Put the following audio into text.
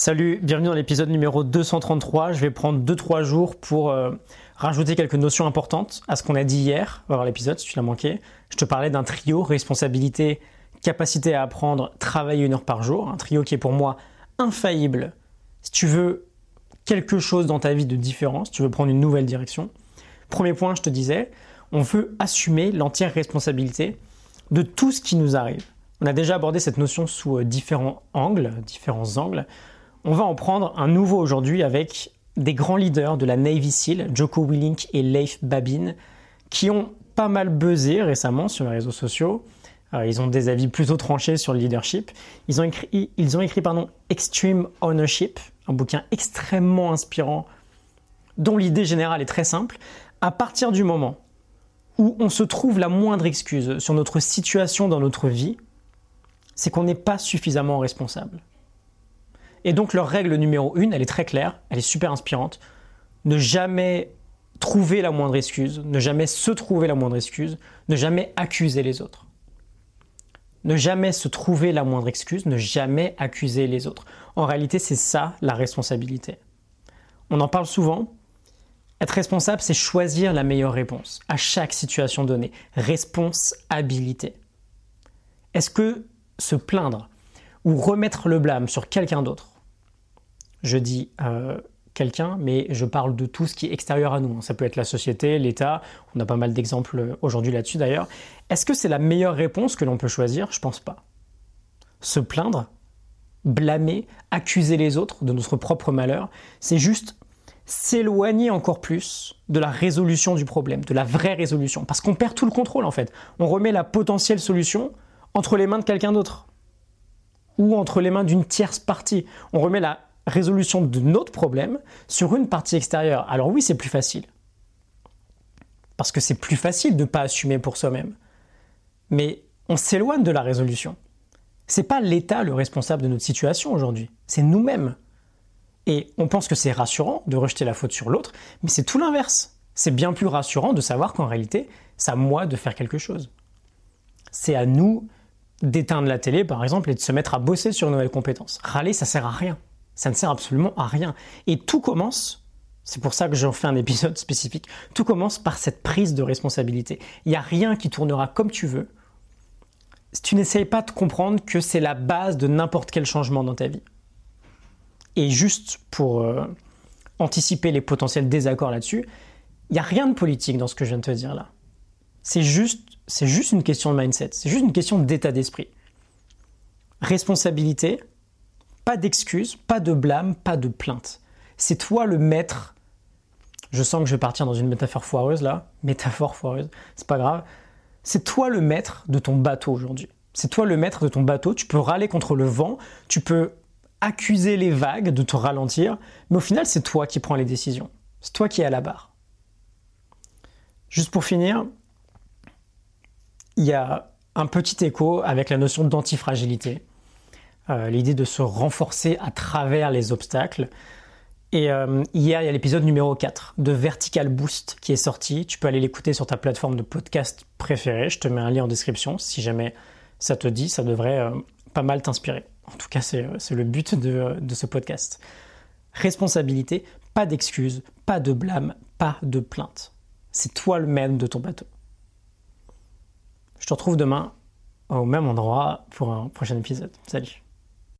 Salut, bienvenue dans l'épisode numéro 233. Je vais prendre 2-3 jours pour euh, rajouter quelques notions importantes à ce qu'on a dit hier. On va voir l'épisode si tu l'as manqué. Je te parlais d'un trio, responsabilité, capacité à apprendre, travailler une heure par jour. Un trio qui est pour moi infaillible. Si tu veux quelque chose dans ta vie de différent, si tu veux prendre une nouvelle direction. Premier point, je te disais, on veut assumer l'entière responsabilité de tout ce qui nous arrive. On a déjà abordé cette notion sous euh, différents angles, différents angles. On va en prendre un nouveau aujourd'hui avec des grands leaders de la Navy SEAL, Joko Willink et Leif Babin, qui ont pas mal buzzé récemment sur les réseaux sociaux. Euh, ils ont des avis plutôt tranchés sur le leadership. Ils ont écrit, ils ont écrit pardon, Extreme Ownership, un bouquin extrêmement inspirant dont l'idée générale est très simple. À partir du moment où on se trouve la moindre excuse sur notre situation dans notre vie, c'est qu'on n'est pas suffisamment responsable. Et donc leur règle numéro une, elle est très claire, elle est super inspirante. Ne jamais trouver la moindre excuse, ne jamais se trouver la moindre excuse, ne jamais accuser les autres. Ne jamais se trouver la moindre excuse, ne jamais accuser les autres. En réalité, c'est ça la responsabilité. On en parle souvent. Être responsable, c'est choisir la meilleure réponse à chaque situation donnée. Responsabilité. Est-ce que se plaindre ou remettre le blâme sur quelqu'un d'autre. Je dis euh, quelqu'un, mais je parle de tout ce qui est extérieur à nous. Ça peut être la société, l'État, on a pas mal d'exemples aujourd'hui là-dessus d'ailleurs. Est-ce que c'est la meilleure réponse que l'on peut choisir? Je pense pas. Se plaindre, blâmer, accuser les autres de notre propre malheur, c'est juste s'éloigner encore plus de la résolution du problème, de la vraie résolution, parce qu'on perd tout le contrôle en fait. On remet la potentielle solution entre les mains de quelqu'un d'autre ou entre les mains d'une tierce partie. On remet la résolution de notre problème sur une partie extérieure. Alors oui, c'est plus facile. Parce que c'est plus facile de ne pas assumer pour soi-même. Mais on s'éloigne de la résolution. C'est pas l'État le responsable de notre situation aujourd'hui, c'est nous-mêmes. Et on pense que c'est rassurant de rejeter la faute sur l'autre, mais c'est tout l'inverse. C'est bien plus rassurant de savoir qu'en réalité, c'est à moi de faire quelque chose. C'est à nous d'éteindre la télé, par exemple, et de se mettre à bosser sur une nouvelle compétence. Râler, ça sert à rien. Ça ne sert absolument à rien. Et tout commence, c'est pour ça que j'en fais un épisode spécifique, tout commence par cette prise de responsabilité. Il n'y a rien qui tournera comme tu veux si tu n'essayes pas de comprendre que c'est la base de n'importe quel changement dans ta vie. Et juste pour euh, anticiper les potentiels désaccords là-dessus, il n'y a rien de politique dans ce que je viens de te dire là. C'est juste c'est juste une question de mindset, c'est juste une question d'état d'esprit. Responsabilité, pas d'excuses, pas de blâme, pas de plainte. C'est toi le maître. Je sens que je vais partir dans une métaphore foireuse là, métaphore foireuse, c'est pas grave. C'est toi le maître de ton bateau aujourd'hui. C'est toi le maître de ton bateau, tu peux râler contre le vent, tu peux accuser les vagues de te ralentir, mais au final c'est toi qui prends les décisions. C'est toi qui es à la barre. Juste pour finir, il y a un petit écho avec la notion d'antifragilité, euh, l'idée de se renforcer à travers les obstacles. Et euh, hier, il y a l'épisode numéro 4 de Vertical Boost qui est sorti. Tu peux aller l'écouter sur ta plateforme de podcast préférée. Je te mets un lien en description si jamais ça te dit. Ça devrait euh, pas mal t'inspirer. En tout cas, c'est le but de, ce podcast. Responsabilité, pas d'excuses, pas de blâme, pas de plainte. C'est toi le même de ton bateau. Je te retrouve demain au même endroit pour un prochain épisode. Salut